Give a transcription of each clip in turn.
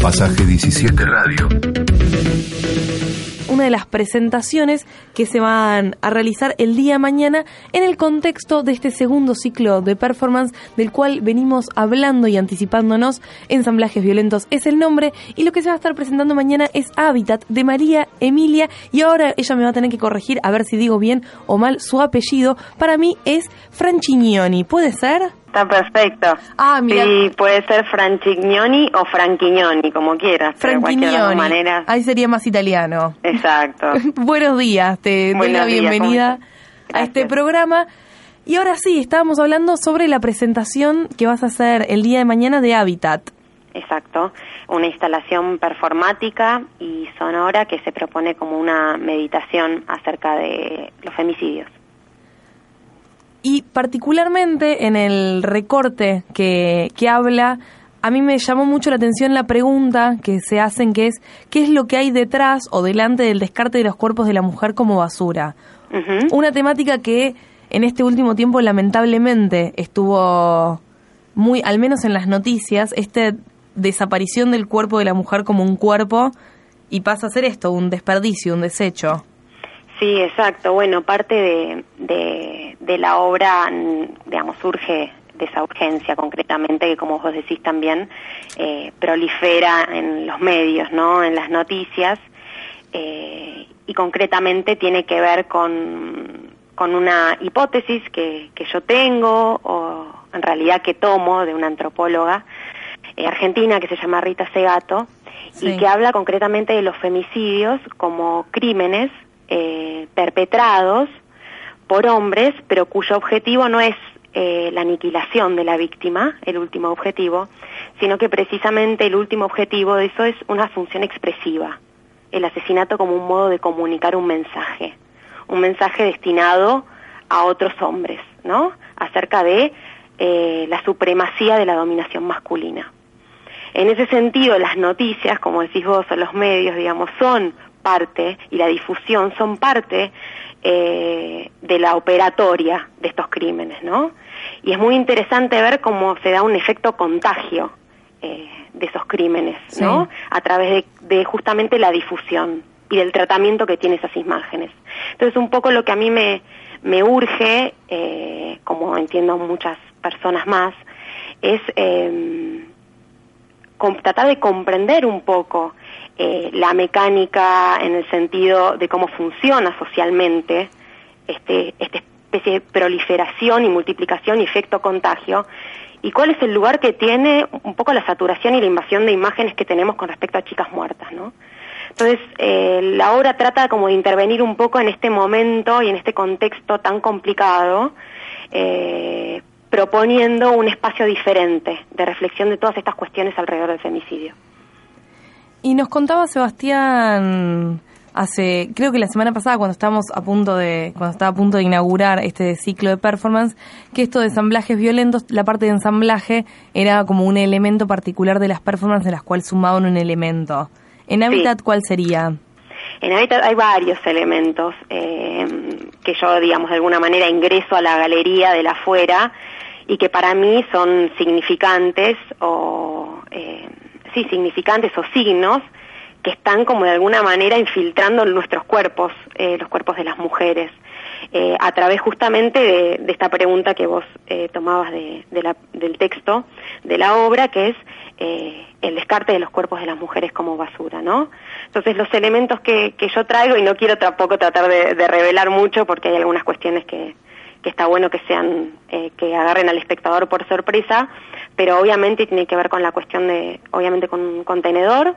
Pasaje 17 Radio. Una de las presentaciones que se van a realizar el día mañana en el contexto de este segundo ciclo de performance del cual venimos hablando y anticipándonos. Ensamblajes violentos es el nombre y lo que se va a estar presentando mañana es Hábitat de María Emilia y ahora ella me va a tener que corregir a ver si digo bien o mal su apellido. Para mí es Franchignoni, ¿puede ser? Está perfecto. Ah, mira. Sí, puede ser Franchignoni o Franchignoni, como quieras. pero de las maneras. Ahí sería más italiano. Exacto. Buenos días, te doy la días, bienvenida a este programa. Y ahora sí, estábamos hablando sobre la presentación que vas a hacer el día de mañana de Habitat. Exacto. Una instalación performática y sonora que se propone como una meditación acerca de los femicidios. Y particularmente en el recorte que, que habla, a mí me llamó mucho la atención la pregunta que se hacen, que es, ¿qué es lo que hay detrás o delante del descarte de los cuerpos de la mujer como basura? Una temática que en este último tiempo lamentablemente estuvo muy, al menos en las noticias, esta desaparición del cuerpo de la mujer como un cuerpo y pasa a ser esto, un desperdicio, un desecho. Sí, exacto. Bueno, parte de, de, de la obra, mm, digamos, surge de esa urgencia concretamente, que como vos decís también, eh, prolifera en los medios, ¿no? En las noticias, eh, y concretamente tiene que ver con, con una hipótesis que, que yo tengo, o en realidad que tomo de una antropóloga eh, argentina que se llama Rita Segato, Sí. y que habla concretamente de los femicidios como crímenes perpetrados por hombres, pero cuyo objetivo no es eh, la aniquilación de la víctima, el último objetivo, sino que precisamente el último objetivo de eso es una función expresiva, el asesinato como un modo de comunicar un mensaje, un mensaje destinado a otros hombres, ¿no? Acerca de eh, la supremacía de la dominación masculina. En ese sentido, las noticias, como decís vos, o los medios, digamos, son parte, y la difusión son parte eh, de la operatoria de estos crímenes, ¿no? Y es muy interesante ver cómo se da un efecto contagio eh, de esos crímenes, ¿no? Sí. A través de, de justamente la difusión y del tratamiento que tiene esas imágenes. Entonces, un poco lo que a mí me, me urge, eh, como entiendo muchas personas más, es eh, com- tratar de comprender un poco eh, la mecánica en el sentido de cómo funciona socialmente este, esta especie de proliferación y multiplicación y efecto contagio y cuál es el lugar que tiene un poco la saturación y la invasión de imágenes que tenemos con respecto a chicas muertas, ¿no? Entonces, eh, la obra trata como de intervenir un poco en este momento y en este contexto tan complicado, eh, proponiendo un espacio diferente de reflexión de todas estas cuestiones alrededor del femicidio. Y nos contaba Sebastián hace, creo que la semana pasada cuando estábamos a punto de, cuando estaba a punto de inaugurar este ciclo de performance, que esto de ensamblajes violentos, la parte de ensamblaje era como un elemento particular de las performances en las cuales sumaban un elemento. En Habitat, ¿cuál sería? En Habitat hay varios elementos eh, que yo, digamos, de alguna manera ingreso a la galería de la afuera y que para mí son significantes o, eh, sí, significantes o signos que están como de alguna manera infiltrando nuestros cuerpos, eh, los cuerpos de las mujeres, eh, a través justamente de, esta pregunta que vos eh, tomabas del texto de la obra, que es el descarte de los cuerpos de las mujeres como basura, ¿no? Entonces los elementos que, que yo traigo, y no quiero tampoco tratar de, revelar mucho porque hay algunas cuestiones que, que está bueno que sean, que agarren al espectador por sorpresa, pero obviamente tiene que ver con la cuestión de, obviamente con un contenedor,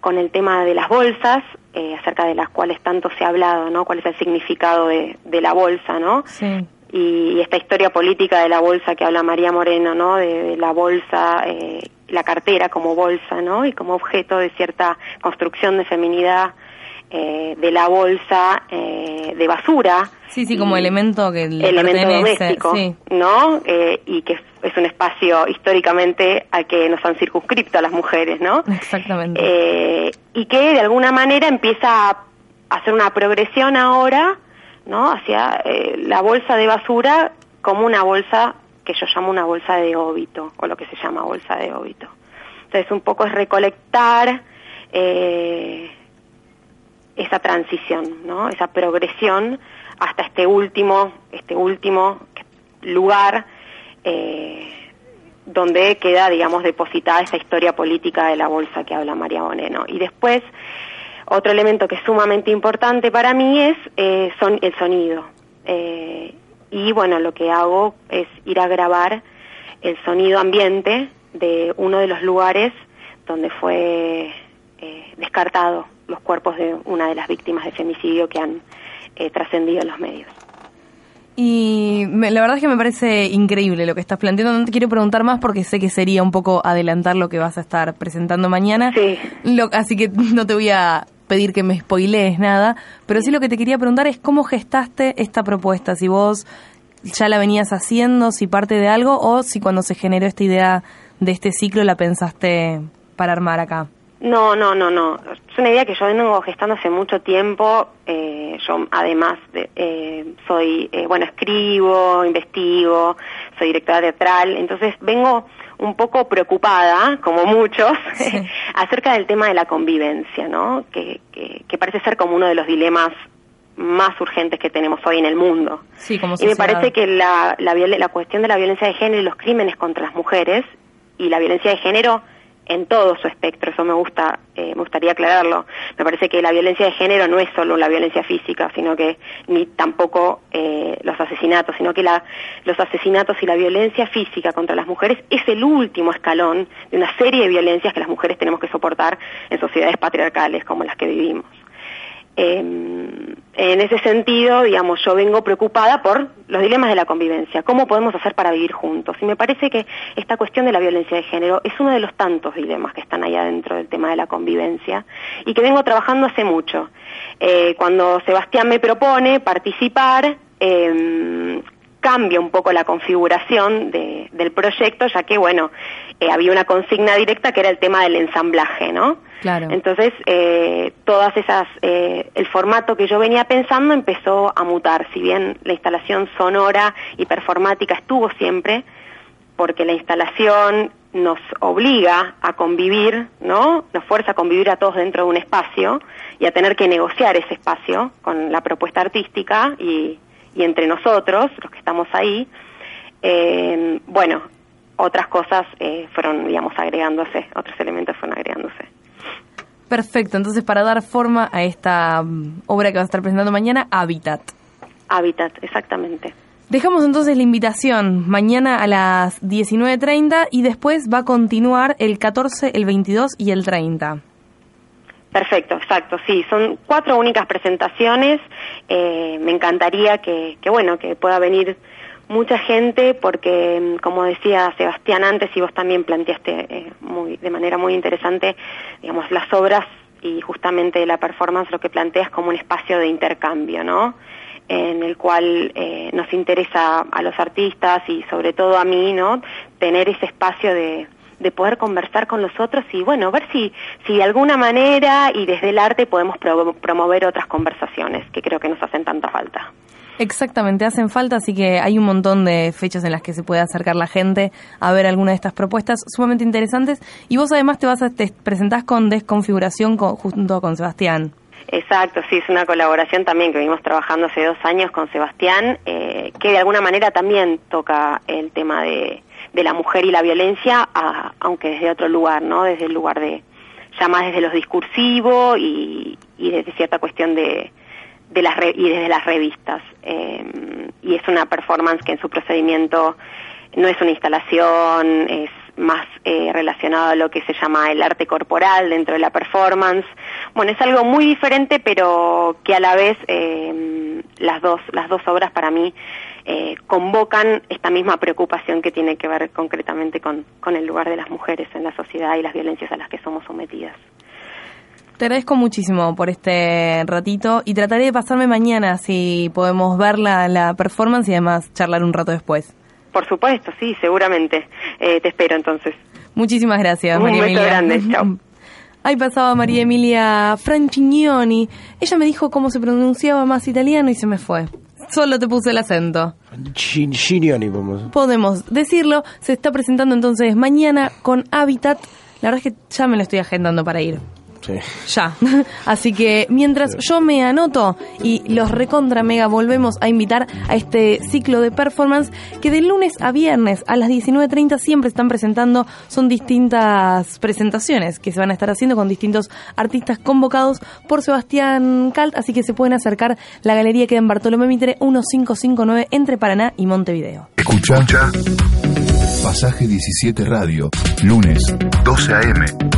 con el tema de las bolsas, eh, acerca de las cuales tanto se ha hablado, ¿no? ¿Cuál es el significado de, de la bolsa, ¿no? Sí. Y, esta historia política de la bolsa que habla María Moreno, ¿no? De, de la bolsa eh, la cartera como bolsa, ¿no? Y como objeto de cierta construcción de feminidad eh, de la bolsa eh, de basura. Sí, sí, como elemento que elemento doméstico, ¿no? Eh, y que es un espacio históricamente al que nos han circunscrito a las mujeres, ¿no? Exactamente. y que de alguna manera empieza a hacer una progresión ahora, ¿no? Hacia la bolsa de basura como una bolsa que yo llamo una bolsa de óbito, o lo que se llama bolsa de óbito. Entonces, un poco es recolectar eh, esa transición, ¿no? Esa progresión hasta este último, este último lugar eh, donde queda, digamos, depositada esa historia política de la bolsa que habla María Boneno. Y después, otro elemento que es sumamente importante para mí es eh, son, el sonido. Eh, y bueno, lo que hago es ir a grabar el sonido ambiente de uno de los lugares donde fue descartado los cuerpos de una de las víctimas de femicidio que han eh, trascendido en los medios. Y la verdad es que me parece increíble lo que estás planteando. No te quiero preguntar más porque sé que sería un poco adelantar lo que vas a estar presentando mañana. Sí. así que no te voy a pedir que me spoilees nada, pero sí lo que te quería preguntar es cómo gestaste esta propuesta, si vos ya la venías haciendo, si parte de algo o si cuando se generó esta idea de este ciclo la pensaste para armar acá. No, no, no, no. Es una idea que yo vengo gestando hace mucho tiempo. Eh, yo además de, eh, soy, eh, bueno, escribo, investigo, soy directora teatral, entonces vengo un poco preocupada, como muchos, acerca del tema de la convivencia, ¿no? Que, que, parece ser como uno de los dilemas más urgentes que tenemos hoy en el mundo. Sí, como y me parece que la, la, la cuestión de la violencia de género y los crímenes contra las mujeres y la violencia de género en todo su espectro, eso me gusta, eh, me gustaría aclararlo. Me parece que la violencia de género no es solo la violencia física, sino que ni tampoco eh, los asesinatos, sino que los asesinatos y la violencia física contra las mujeres es el último escalón de una serie de violencias que las mujeres tenemos que soportar en sociedades patriarcales como las que vivimos. Em, en ese sentido, digamos, yo vengo preocupada por los dilemas de la convivencia, cómo podemos hacer para vivir juntos. Y me parece que esta cuestión de la violencia de género es uno de los tantos dilemas que están allá dentro del tema de la convivencia y que vengo trabajando hace mucho. Eh, cuando Sebastián me propone participar, eh, cambia un poco la configuración del proyecto, ya que, bueno, eh, había una consigna directa que era el tema del ensamblaje, ¿no? Claro. Entonces, eh, todas esas, eh, el formato que yo venía pensando empezó a mutar, si bien la instalación sonora y performática estuvo siempre, porque la instalación nos obliga a convivir, ¿no? Nos fuerza a convivir a todos dentro de un espacio y a tener que negociar ese espacio con la propuesta artística y y entre nosotros, los que estamos ahí, eh, bueno, otras cosas eh, fueron, digamos, agregándose, otros elementos fueron agregándose. Perfecto, entonces para dar forma a esta mm, obra que vas a estar presentando mañana, Habitat. Habitat, exactamente. Dejamos entonces la invitación mañana a las 19.30 y después va a continuar el 14, el 22 y el 30. Perfecto, exacto, sí, son cuatro únicas presentaciones. Eh, me encantaría que, que, bueno, que pueda venir mucha gente porque, mm, como decía Sebastián antes y vos también planteaste eh, muy, de manera muy interesante, digamos, las obras y justamente la performance lo que plantea es como un espacio de intercambio, ¿no? en el cual eh, nos interesa a los artistas y sobre todo a mí, ¿no? Tener ese espacio de, de poder conversar con los otros y bueno, ver si, si de alguna manera y desde el arte podemos promover otras conversaciones que creo que nos hacen tanta falta. Exactamente, hacen falta, así que hay un montón de fechas en las que se puede acercar la gente a ver alguna de estas propuestas sumamente interesantes. Y vos además te vas a te presentás con Desconfiguración junto con Sebastián. Exacto, sí, es una colaboración también que venimos trabajando hace dos años con Sebastián, eh, que de alguna manera también toca el tema de, de la mujer y la violencia, aunque desde otro lugar, ¿no? Desde el lugar de, ya más desde los discursivos y, desde cierta cuestión de, las y desde las revistas. Eh, y es una performance que en su procedimiento no es una instalación, es más eh, relacionado a lo que se llama el arte corporal dentro de la performance. Bueno, es algo muy diferente, pero que a la vez eh, las dos, las dos obras para mí eh, convocan esta misma preocupación que tiene que ver concretamente con, con el lugar de las mujeres en la sociedad y las violencias a las que somos sometidas. Te agradezco muchísimo por este ratito y trataré de pasarme mañana si podemos ver la, la performance y además charlar un rato después. Por supuesto, sí, seguramente. Eh, te espero entonces. Muchísimas gracias, Un María beso Emilia. grande, chao. Ahí pasaba María Emilia Francignoni. Ella me dijo cómo se pronunciaba más italiano y se me fue. Solo te puse el acento. Ginioni, vamos. Podemos decirlo. Se está presentando entonces mañana con Habitat. La verdad es que ya me lo estoy agendando para ir. Sí. Ya. Así que mientras yo me anoto y los recontra mega volvemos a invitar a este ciclo de performance que de lunes a viernes a las 19.30 siempre están presentando, son distintas presentaciones que se van a estar haciendo con distintos artistas convocados por Sebastián Calt, así que se pueden acercar. La galería queda en Bartolomé Mitre 1559 entre Paraná y Montevideo. Escucha Pasaje 17 Radio, lunes 12 a.m.